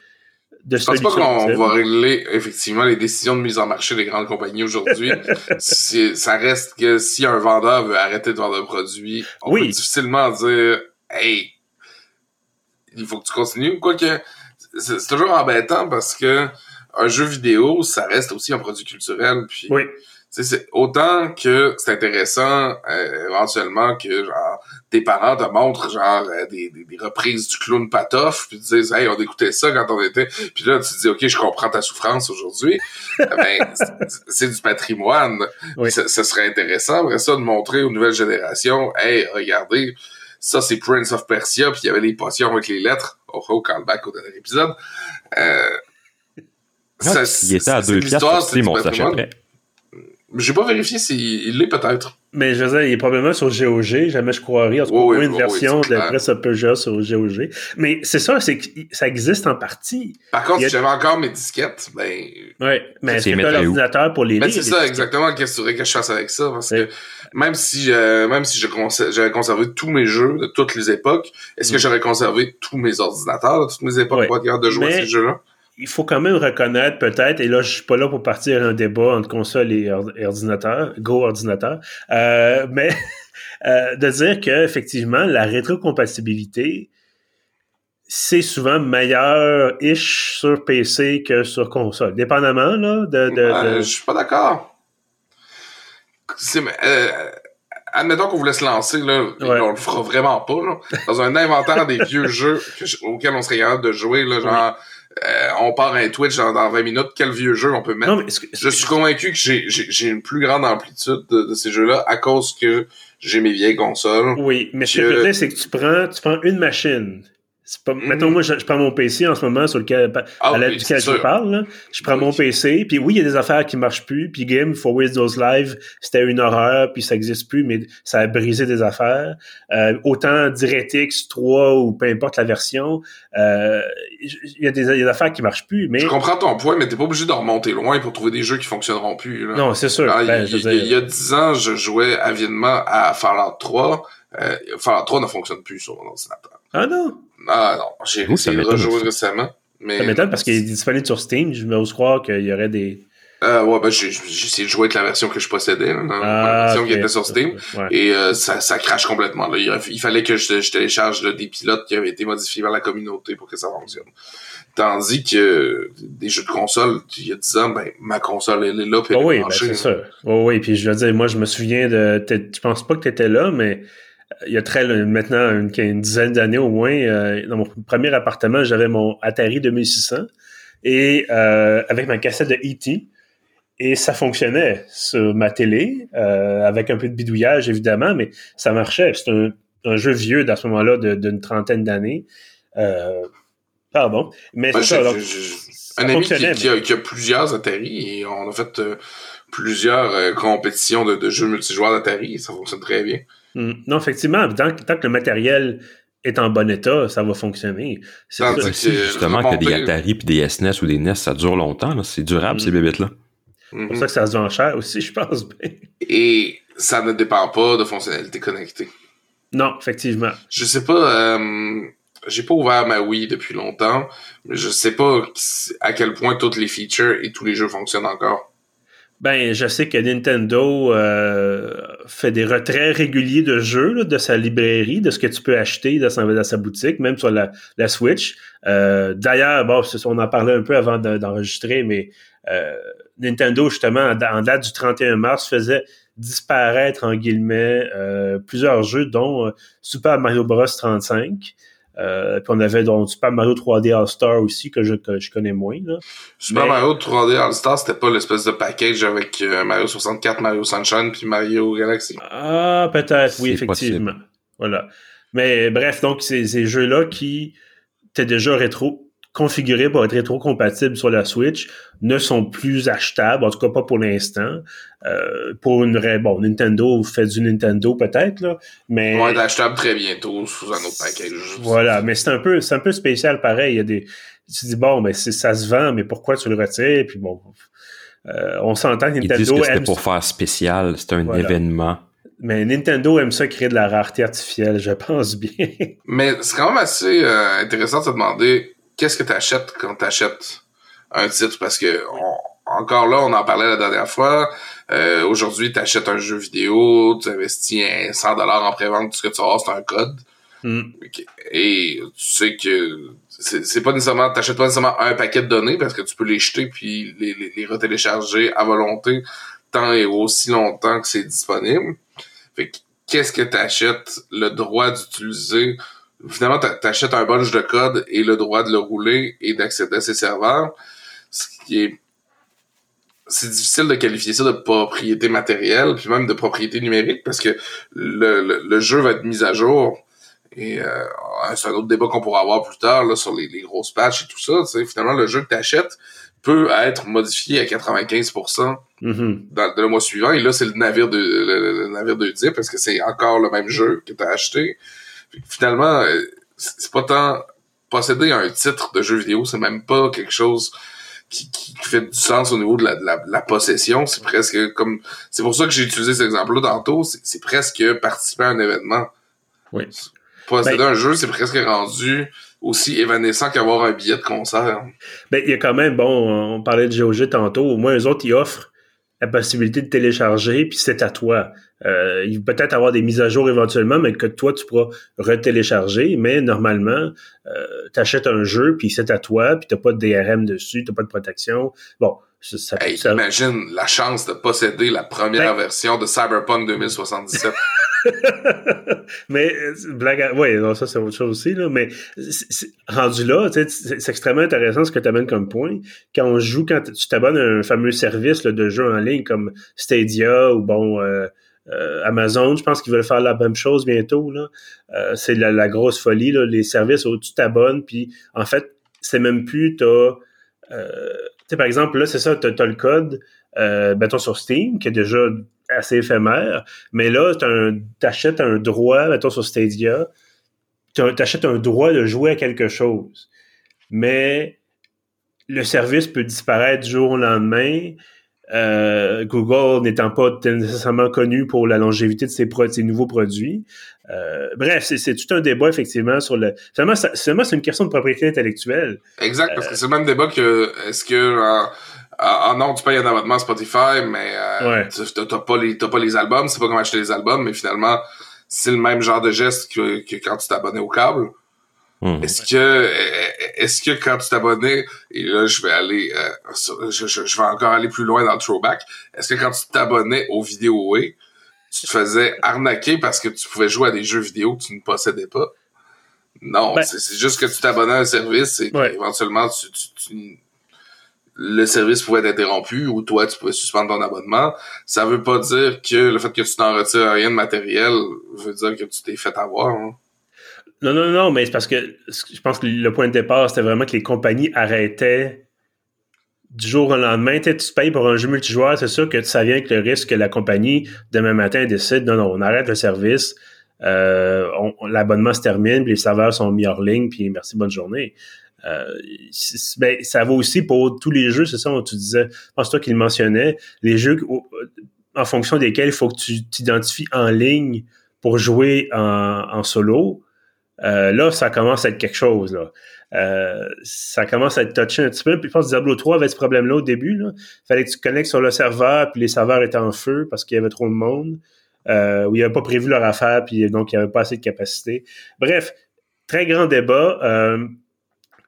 de, Je pense pas qu'on va régler effectivement les décisions de mise en marché des grandes compagnies aujourd'hui. ça reste que si un vendeur veut arrêter de vendre un produit, on peut difficilement dire Hey, il faut que tu continues. Quoique, c'est toujours embêtant parce que un jeu vidéo, ça reste aussi un produit culturel. Puis, oui c'est autant que c'est intéressant euh, éventuellement que genre tes parents te montrent genre euh, des, des, reprises du clown Patoff puis te disent hey on écoutait ça quand on était puis là tu te dis ok je comprends ta souffrance aujourd'hui. Ben c'est du patrimoine. Oui. ça, serait intéressant après ça de montrer aux nouvelles générations hey regardez ça c'est Prince of Persia puis il y avait les potions avec les lettres. Au oh, callback au dernier épisode. Euh, ça, il était à deux piastres, mon j'ai pas vérifié s'il l'est peut-être. Mais je veux dire, il est probablement sur GOG, jamais je croirais. En tout cas, oui, une version de Press Peugeot sur GOG. Mais c'est ça, c'est que ça existe en partie. Par contre, si j'avais encore mes disquettes, ben. Oui, mais est-ce que tu l'ordinateur pour les ben, lire? c'est ça, exactement. Qu'est-ce que tu voudrais que je fasse avec ça? Parce que même si, euh, même si j'avais conservé tous mes jeux de toutes les époques, est-ce que mm. j'aurais conservé tous mes ordinateurs de toutes mes époques pour être capable de jouer à ces jeux-là? Il faut quand même reconnaître peut-être, et là je suis pas là pour partir un débat entre console et, ordinateur, go ordinateur, euh, mais euh, de dire que effectivement la rétrocompatibilité c'est souvent meilleur-ish sur PC que sur console, dépendamment là de. de, Je suis pas d'accord. Euh, admettons qu'on vous laisse lancer là, on le fera vraiment pas là, dans un inventaire des vieux jeux auxquels on serait capable de jouer là, genre. Euh, on part un Twitch dans, 20 minutes, quel vieux jeu on peut mettre? je suis convaincu que j'ai une plus grande amplitude de, ces jeux-là à cause que j'ai mes vieilles consoles. Oui, mais ce que je veux dire, c'est que tu prends, tu prends une machine pas, Mettons, mhm. moi, je, prends mon PC en ce moment sur lequel, ah, à l'aide duquel je parle. Je prends mon PC, puis oui, il y a des affaires qui marchent plus. Puis Game for Windows Live, c'était une horreur, puis ça existe plus, mais ça a brisé des affaires. Euh, autant DirectX 3 ou peu importe la version, euh, il y, a des, affaires qui marchent plus. Mais je comprends ton point, mais t'es pas obligé de remonter loin pour trouver des jeux qui fonctionneront plus. Non, c'est sûr. Ben, il, y a 10 ans, je jouais avidement à Fallout 3. Euh, Fallout 3 ne fonctionne plus sur mon ordinateur. Ah non? Ah non, j'ai rejoué récemment. Mais... Ça m'étonne parce qu'il est disponible sur Steam. Je me croire qu'il y aurait des. Euh, ouais, ben, j'ai essayé de jouer avec la version que je possédais, là, la version qui était sur Steam. Et euh, ça, ça crache complètement. Là. Il, fallait que je, je télécharge des pilotes qui avaient été modifiés par la communauté pour que ça fonctionne. Tandis que des jeux de console, il y a 10 ans, ben, ma console, elle est là, puis elle oh oui, ben, c'est ça. Oh oui, puis je veux dire, moi, je me souviens de... Je pense pas que tu étais là, mais il y a très maintenant une, dizaine d'années au moins, euh, dans mon premier appartement, j'avais mon Atari 2600 et euh, avec ma cassette de E.T. Et ça fonctionnait sur ma télé, euh, avec un peu de bidouillage évidemment, mais ça marchait. C'est un, jeu vieux dans ce moment-là d'une trentaine d'années. pardon. Mais c'est ça. un ami qui, a, plusieurs Atari et on a fait plusieurs compétitions de, de jeux multijoueurs d'Atari et ça fonctionne très bien. Hmm. Non, effectivement, tant, que le matériel est en bon état, ça va fonctionner. C'est justement que des Atari puis des SNES ou des NES, ça dure longtemps. C'est durable, hmm. ces bébites-là. C'est pour ça que ça se vend cher aussi, je pense. Et ça ne dépend pas de fonctionnalités connectées. Non, effectivement. Je sais pas... Euh, j'ai pas ouvert ma Wii depuis longtemps, mais je sais pas à quel point toutes les features et tous les jeux fonctionnent encore. Ben, je sais que Nintendo euh, fait des retraits réguliers de jeux de sa librairie, de ce que tu peux acheter dans sa, boutique, même sur la, Switch. Euh, D'ailleurs, bon, on en parlait un peu avant d'enregistrer, mais euh, Nintendo, justement, en, date du 31 mars, faisait disparaître, en guillemets, euh, plusieurs jeux, dont Super Mario Bros. 35. Euh, puis on avait donc Super Mario 3D All-Star aussi, que je, je connais moins. Là. Super Mario 3D All-Star, c'était pas l'espèce de package avec euh, Mario 64, Mario Sunshine, puis Mario Galaxy. Ah, peut-être, oui, effectivement. Voilà. Mais bref, donc, ces, ces jeux-là qui étaient déjà rétro configurés pour être rétro-compatibles sur la Switch ne sont plus achetables, en tout cas pas pour l'instant. Euh, pour une vraie, bon, Nintendo fait du Nintendo peut-être là, mais vont être achetables très bientôt sous un autre package. Voilà, mais c'est un peu, c'est un peu spécial pareil. Il y a des, tu dis bon, mais ça se vend, mais pourquoi tu le retires? Puis bon, euh, on s'entend que Nintendo Ils disent que c'était pour faire spécial, c'est un événement. Mais Nintendo aime ça créer de la rareté artificielle, je pense bien. Mais c'est quand même assez euh, intéressant de se demander qu'est-ce que tu achètes quand tu achètes un titre? Parce que encore là, on en parlait la dernière fois. Euh, aujourd'hui, tu achètes un jeu vidéo, tu investis 100 dollars en prévente, tout ce que tu as, c'est un code. Hmm. Et tu sais que c'est pas nécessairement, t'achètes pas nécessairement un paquet de données parce que tu peux les jeter puis les, les, les retélécharger à volonté tant et aussi longtemps que c'est disponible. Fait qu'est-ce que t'achètes? Le droit d'utiliser finalement, t'achètes un bunch de code et le droit de le rouler et d'accéder à ses serveurs. Ce qui est, c'est difficile de qualifier ça de propriété matérielle, puis même de propriété numérique, parce que le, le, jeu va être mis à jour. Et euh, c'est un autre débat qu'on pourra avoir plus tard là, sur les, les grosses patchs et tout ça. Finalement, le jeu que tu achètes peut être modifié à 95% mm-hmm. dans, le mois suivant. Et là, c'est le navire de le, navire de Dip, parce que c'est encore le même jeu que tu as acheté finalement, euh, c'est pas tant posséder un titre de jeu vidéo, c'est même pas quelque chose qui, qui, fait du sens au niveau de la, de la, possession. C'est presque comme. C'est pour ça que j'ai utilisé cet exemple-là tantôt. C'est presque participer à un événement. Oui. Posséder ben un jeu, c'est presque rendu aussi évanescent qu'avoir un billet de concert. Ben, il y a quand même, bon, on parlait de GOG tantôt, au moins eux autres, ils offrent la possibilité de télécharger, puis c'est à toi. Euh, il peut peut-être avoir des mises à jour éventuellement, mais que toi, tu pourras retélécharger. Mais normalement, euh, tu achètes un jeu, puis c'est à toi, puis tu pas de DRM dessus, tu pas de protection. Bon, ça, Imagine la chance de posséder la première ben version de Cyberpunk 2077. mais euh, blague oui ça c'est autre chose aussi là mais rendu là c'est extrêmement intéressant ce que tu amènes comme point quand on joue quand tu t'abonnes à un fameux service de jeu en ligne comme Stadia ou bon euh, euh, Amazon, je pense qu'ils veulent faire la même chose bientôt. Euh, c'est la, grosse folie, les services où tu t'abonnes, puis en fait, c'est même plus. Euh, tu sais, par exemple, là, c'est ça, as le code, euh, sur Steam, qui est déjà assez éphémère, mais là, t'achètes un, un droit, mettons sur Stadia, t'achètes un droit de jouer à quelque chose. Mais le service peut disparaître du jour au lendemain, euh, Google n'étant pas nécessairement connu pour la longévité de ses, ses nouveaux produits. Euh, bref, c'est tout un débat effectivement sur le. Finalement, c'est une question de propriété intellectuelle. Exact, parce que c'est le même débat que est-ce que ah non, tu payes un abonnement Spotify, mais euh, tu t'as pas les pas les albums, c'est pas comment acheter les albums, mais finalement c'est le même genre de geste que, que quand tu t'abonnais au câble. Hmm. Est-ce que est-ce que quand tu t'abonnais et là je vais aller euh, je, je, vais encore aller plus loin dans le throwback est-ce que quand tu t'abonnais aux vidéos tu te faisais arnaquer parce que tu pouvais jouer à des jeux vidéo que tu ne possédais pas? Non ben c'est juste que tu t'abonnais à un service et éventuellement tu, tu, le service pouvait être interrompu ou toi tu pouvais suspendre ton abonnement ça veut pas dire que le fait que tu n'en retires rien de matériel veut dire que tu t'es fait avoir hein. Non, non, non, mais c'est parce que je pense que le point de départ, c'était vraiment que les compagnies arrêtaient du jour au lendemain. Tu payes pour un jeu multijoueur, c'est sûr que ça vient avec le risque que la compagnie, demain matin, décide non, non, on arrête le service, euh, l'abonnement se termine, puis les serveurs sont mis hors ligne, puis merci, bonne journée. Euh, ben, ça vaut aussi pour tous les jeux, c'est ça, tu disais, pense-toi qu'il mentionnait, les jeux en fonction desquels il faut que tu t'identifies en ligne pour jouer en, en solo. Euh, là, ça commence à être quelque chose. Là. Euh, ça commence à être touché un petit peu. Puis je pense que Diablo 3 avait ce problème-là au début. Là. Fallait que tu connectes sur le serveur, puis les serveurs étaient en feu parce qu'il y avait trop de monde. Euh, où ils n'avaient pas prévu leur affaire, puis donc il n'y avait pas assez de capacité. Bref, très grand débat. Euh,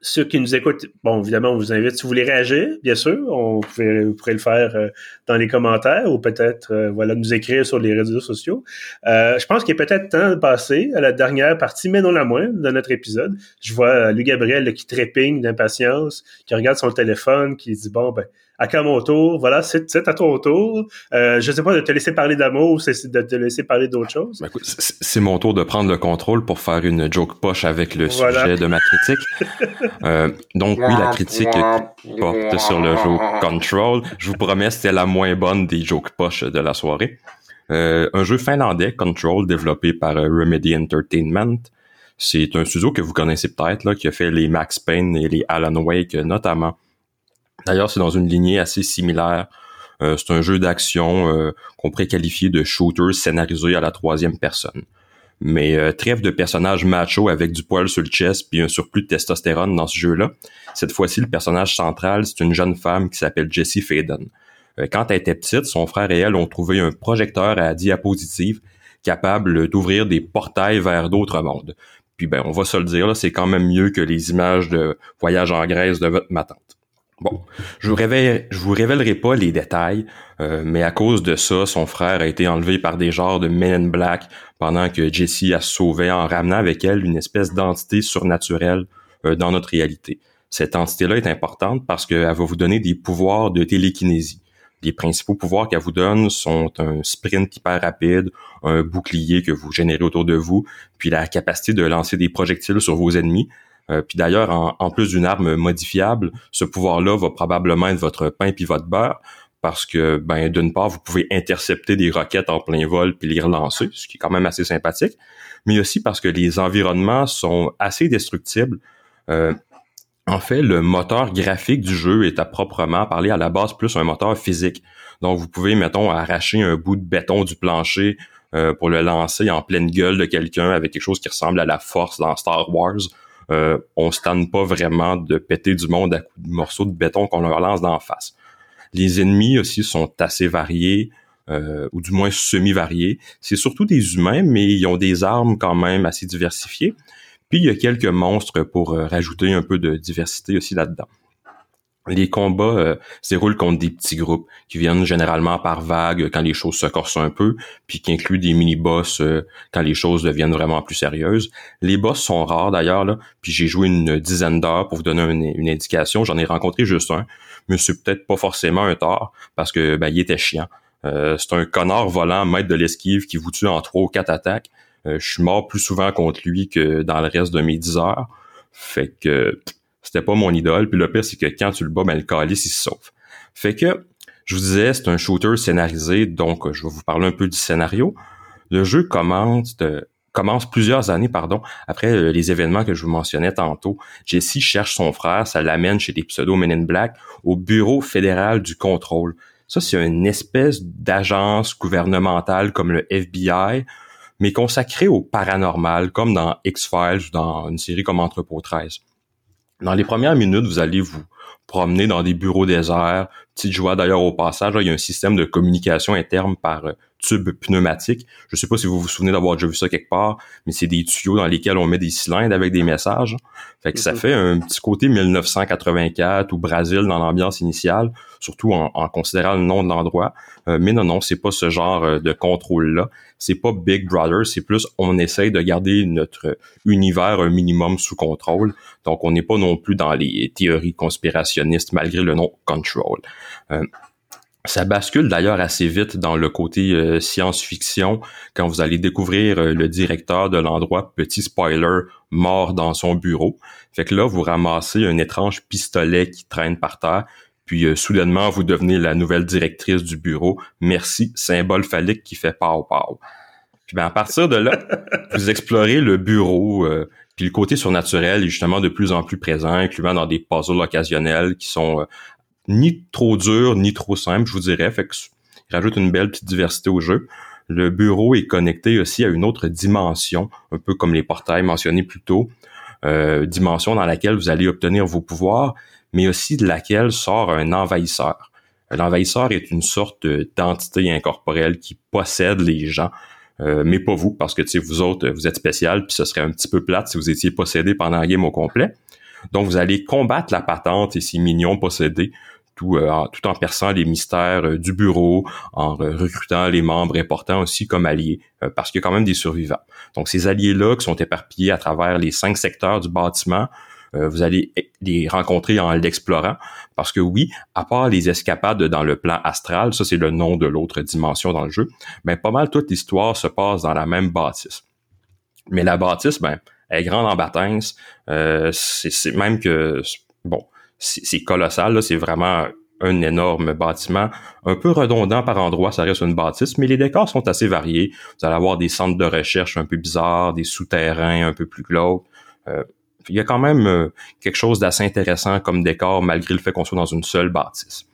ceux qui nous écoutent, bon, évidemment, on vous invite, si vous voulez réagir, bien sûr, on pouvez, vous pourrez le faire euh, dans les commentaires ou peut-être, euh, voilà, nous écrire sur les réseaux sociaux. Euh, je pense qu'il est peut-être temps de passer à la dernière partie, mais non la moindre, de notre épisode. Je vois Louis Gabriel qui trépigne d'impatience, qui regarde son téléphone, qui dit, bon, ben, à mon tour? Voilà, c'est à ton tour. Euh, je sais pas de te laisser parler d'amour ou de te laisser parler d'autre chose? Ben, c'est mon tour de prendre le contrôle pour faire une joke poche avec le sujet de ma critique. euh, donc oui, la critique porte sur le jeu Control. Je vous promets, c'était la moins bonne des jokes poches de la soirée. Euh, un jeu finlandais, Control, développé par euh, Remedy Entertainment. C'est un studio que vous connaissez peut-être, qui a fait les Max Payne et les Alan Wake notamment. D'ailleurs, c'est dans une lignée assez similaire. Euh, c'est un jeu d'action euh, qu'on pourrait qualifier de shooter scénarisé à la troisième personne. Mais euh, trêve de personnages macho avec du poil sur le chest puis un surplus de testostérone dans ce jeu-là. Cette fois-ci, le personnage central, c'est une jeune femme qui s'appelle Jessie Faden. quand elle était petite, son frère et elle ont trouvé un projecteur à diapositive capable d'ouvrir des portails vers d'autres mondes. Puis ben, on va se le dire, c'est quand même mieux que les images de voyage en Grèce de votre ma Bon, je vous je vous révélerai pas les détails, euh, mais à cause de ça, son frère a été enlevé par des genres de Men in Black pendant que Jessie a sauvé en ramenant avec elle une espèce d'entité surnaturelle euh, dans notre réalité. Cette entité-là est importante parce qu'elle va vous donner des pouvoirs de télékinésie. Les principaux pouvoirs qu'elle vous donne sont un sprint hyper rapide, un bouclier que vous générez autour de vous, puis la capacité de lancer des projectiles sur vos ennemis, euh, puis d'ailleurs, en, plus d'une arme modifiable, ce pouvoir-là va probablement être votre pain puis votre beurre, parce que, ben, d'une part, vous pouvez intercepter des roquettes en plein vol puis les relancer, ce qui est quand même assez sympathique, mais aussi parce que les environnements sont assez destructibles. Euh, en fait, le moteur graphique du jeu est à proprement parler à la base plus un moteur physique. Donc, vous pouvez, mettons, arracher un bout de béton du plancher euh, pour le lancer en pleine gueule de quelqu'un avec quelque chose qui ressemble à la force dans Star Wars euh, on se tente pas vraiment de péter du monde à coups de morceaux de béton qu'on leur lance d'en face. Les ennemis aussi sont assez variés, euh, ou du moins semi-variés. C'est surtout des humains, mais ils ont des armes quand même assez diversifiées. Puis il y a quelques monstres pour euh, rajouter un peu de diversité aussi là-dedans les combats euh, se déroulent contre des petits groupes qui viennent généralement par vagues quand les choses se corsent un peu, puis qui incluent des mini-boss euh, quand les choses deviennent vraiment plus sérieuses. Les boss sont rares d'ailleurs, puis j'ai joué une dizaine d'heures pour vous donner une, indication. J'en ai rencontré juste un, mais c'est peut-être pas forcément un tort, parce que ben, il était chiant. Euh, c'est un connard volant, maître de l'esquive, qui vous tue en trois ou quatre attaques. je suis mort plus souvent contre lui que dans le reste de mes dix heures. Fait que c'était pas mon idole. Puis le pire, c'est que quand tu le bats, ben, le calice, il se sauve. Fait que, je vous disais, c'est un shooter scénarisé, donc je vais vous parler un peu du scénario. Le jeu commence commence plusieurs années, pardon, après euh, les événements que je vous mentionnais tantôt. Jessie cherche son frère, ça l'amène chez des pseudo Men in Black au Bureau fédéral du contrôle. Ça, c'est une espèce d'agence gouvernementale comme le FBI, mais consacrée au paranormal, comme dans X-Files ou dans une série comme Entrepôt 13. Dans les premières minutes, vous allez vous promener dans des bureaux déserts. Petite joie d'ailleurs au passage, il y a un système de communication interne par euh, tube pneumatique. Je sais pas si vous vous souvenez d'avoir déjà vu ça quelque part, mais c'est des tuyaux dans lesquels on met des cylindres avec des messages. Fait que ça mhm. fait un petit côté 1984 ou Brésil dans l'ambiance initiale, surtout en, considérant le nom de l'endroit. Euh, mais non, non, c'est pas ce genre euh, de contrôle-là. C'est pas Big Brother, c'est plus on essaye de garder notre univers un minimum sous contrôle. Donc on n'est pas non plus dans les théories conspirationnistes malgré le nom Control. Euh, ça bascule d'ailleurs assez vite dans le côté science-fiction quand vous allez découvrir le directeur de l'endroit, petit spoiler, mort dans son bureau. Fait que là, vous ramassez un étrange pistolet qui traîne par terre, puis euh, soudainement, vous devenez la nouvelle directrice du bureau. Merci, symbole phallique qui fait pow pow. Puis ben, à partir de là, vous explorez le bureau, puis le côté surnaturel est justement de plus en plus présent, incluant dans des puzzles occasionnels qui sont ni trop dur, ni trop simple, je vous dirais. Fait que rajoute une belle petite diversité au jeu. Le bureau est connecté aussi à une autre dimension, un peu comme les portails mentionnés plus tôt, euh, dimension dans laquelle vous allez obtenir vos pouvoirs, mais aussi de laquelle sort un envahisseur. L'envahisseur est une sorte d'entité incorporelle qui possède les gens, euh, mais pas vous, parce que vous autres, vous êtes spécial, puis ce serait un petit peu plate si vous étiez possédé pendant la game au complet. Donc, vous allez combattre la patente et ses minions possédés tout, euh, tout en perçant les mystères euh, du bureau, en recrutant les membres importants aussi comme alliés, parce qu'il y a quand même des survivants. Donc ces alliés-là qui sont éparpillés à travers les cinq secteurs du bâtiment euh, vous allez les rencontrer en l'explorant. Parce que oui, à part les escapades dans le plan astral, ça c'est le nom de l'autre dimension dans le jeu, mais pas mal toute l'histoire se passe dans la même bâtisse. Mais la bâtisse, ben, elle est grande en bâtisse. Euh, c'est même que, bon, c'est colossal, c'est vraiment un énorme bâtiment, un peu redondant par endroits, ça reste une bâtisse, mais les décors sont assez variés. Vous allez avoir des centres de recherche un peu bizarres, des souterrains un peu plus glauques. Euh, il y a quand même euh, quelque chose d'assez intéressant comme décor, malgré le fait qu'on soit dans une seule bâtisse.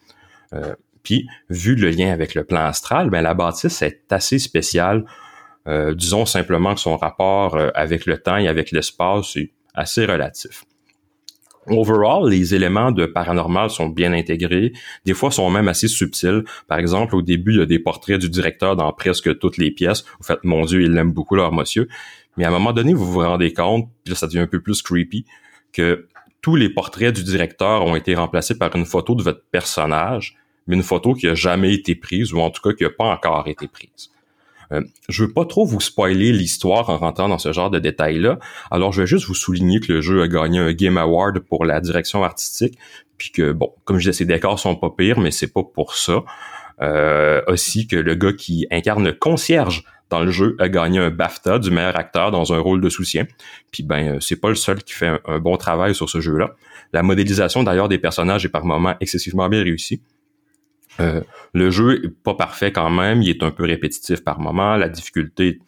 Euh, puis, vu le lien avec le plan astral, ben la bâtisse est assez spéciale. disons simplement que son rapport avec le temps et avec l'espace est assez relatif. Overall, les éléments de paranormal sont bien intégrés, des fois sont même assez subtils. Par exemple, au début, il y a des portraits du directeur dans presque toutes les pièces. Vous faites, mon Dieu, il aime beaucoup leur monsieur. Mais à un moment donné, vous vous rendez compte, puis là, ça devient un peu plus creepy, que tous les portraits du directeur ont été remplacés par une photo de votre personnage, mais une photo qui a jamais été prise, ou en tout cas qui n'a pas encore été prise. Euh, je veux pas trop vous spoiler l'histoire en rentrant dans ce genre de détails-là. Alors, je vais juste vous souligner que le jeu a gagné un Game Award pour la direction artistique, puis que, bon, comme je disais, ses décors sont pas pires, mais c'est pas pour ça. Euh, aussi que le gars qui incarne le concierge dans le jeu a gagné un BAFTA du meilleur acteur dans un rôle de soutien. Puis ben, euh, c'est pas le seul qui fait un, bon travail sur ce jeu-là. La modélisation d'ailleurs des personnages est par moments excessivement bien réussie. Euh, le jeu est pas parfait quand même, il est un peu répétitif par moment, la difficulté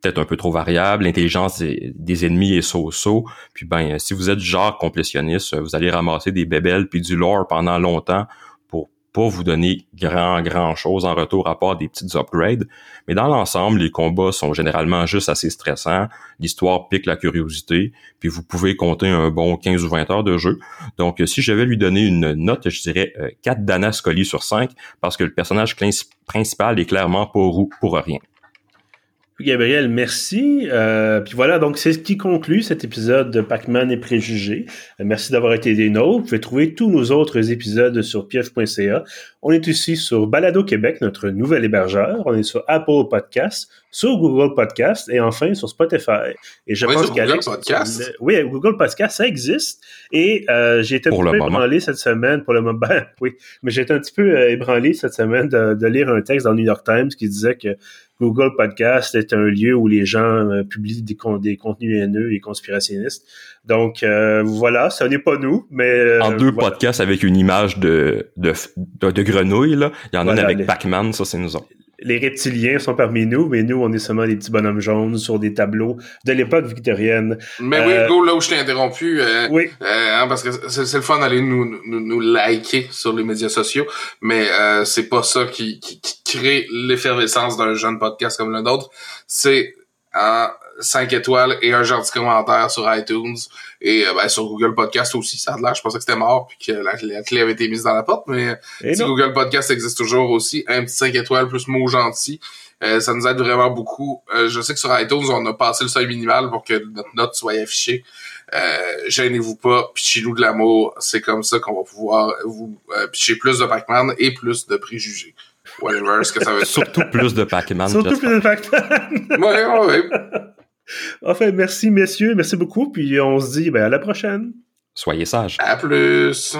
peut-être un peu trop variable, l'intelligence des, ennemis est so-so, puis ben si vous êtes genre complétionniste, vous allez ramasser des bébelles puis du lore pendant longtemps pas vous donner grand, grand chose en retour à part des petites upgrades. Mais dans l'ensemble, les combats sont généralement juste assez stressants. L'histoire pique la curiosité. Puis vous pouvez compter un bon 15 ou 20 heures de jeu. Donc, si je vais lui donner une note, je dirais 4 euh, Dana Scully sur 5 parce que le personnage principal est clairement pas pour rien. Gabriel, merci. Euh, puis voilà, donc c'est ce qui conclut cet épisode de Pac-Man et Préjugés. Euh, merci d'avoir été des nôtres. Vous pouvez trouver tous nos autres épisodes sur pief.ca. On est aussi sur Balado Québec, notre nouvel hébergeur. On est sur Apple Podcasts, sur Google Podcasts et enfin sur Spotify. Et je pense qu'Alex... Google Podcast? Oui, Google Podcast, ça existe. Et euh, j'ai été un petit peu ébranlé cette semaine pour le moment. Ben, oui, mais j'ai été un petit peu euh, ébranlé cette semaine de, de lire un texte dans le New York Times qui disait que Google Podcast est un lieu où les gens euh, publient des, des, contenus haineux et conspirationnistes. Donc euh, voilà, ce n'est pas nous, mais euh, en deux podcasts avec une image de de, de, grenouille là, il y en a un avec Pac-Man, ça c'est nous autres les reptiliens sont parmi nous, mais nous, on est seulement des petits bonhommes jaunes sur des tableaux de l'époque victorienne. Mais oui, go, là où je t'ai interrompu, euh, oui. Euh, hein, parce que c'est le fun d'aller nous, nous, nous, liker sur les médias sociaux, mais euh, c'est pas ça qui, qui, qui crée l'effervescence d'un jeune podcast comme le nôtre. C'est 5 étoiles et un gentil commentaire sur iTunes et euh, ben, sur Google Podcast aussi. Ça a l'air, je pensais que c'était mort puis que la, clé avait été mise dans la porte, mais si Google Podcast existe toujours aussi, un petit 5 étoiles plus mot gentil. Euh, ça nous aide vraiment beaucoup. Euh, je sais que sur iTunes, on a passé le seuil minimal pour que notre note soit affichée. gênez-vous pas, pitchez-nous de l'amour. C'est comme ça qu'on va pouvoir vous pitcher plus de Pac-Man et plus de préjugés whatever ce que ça veut dire. Surtout plus de Pac-Man. Surtout plus de Pac-Man. ouais, ouais, ouais. Enfin, merci messieurs, merci beaucoup, puis on se dit ben, à la prochaine. Soyez sages. À plus.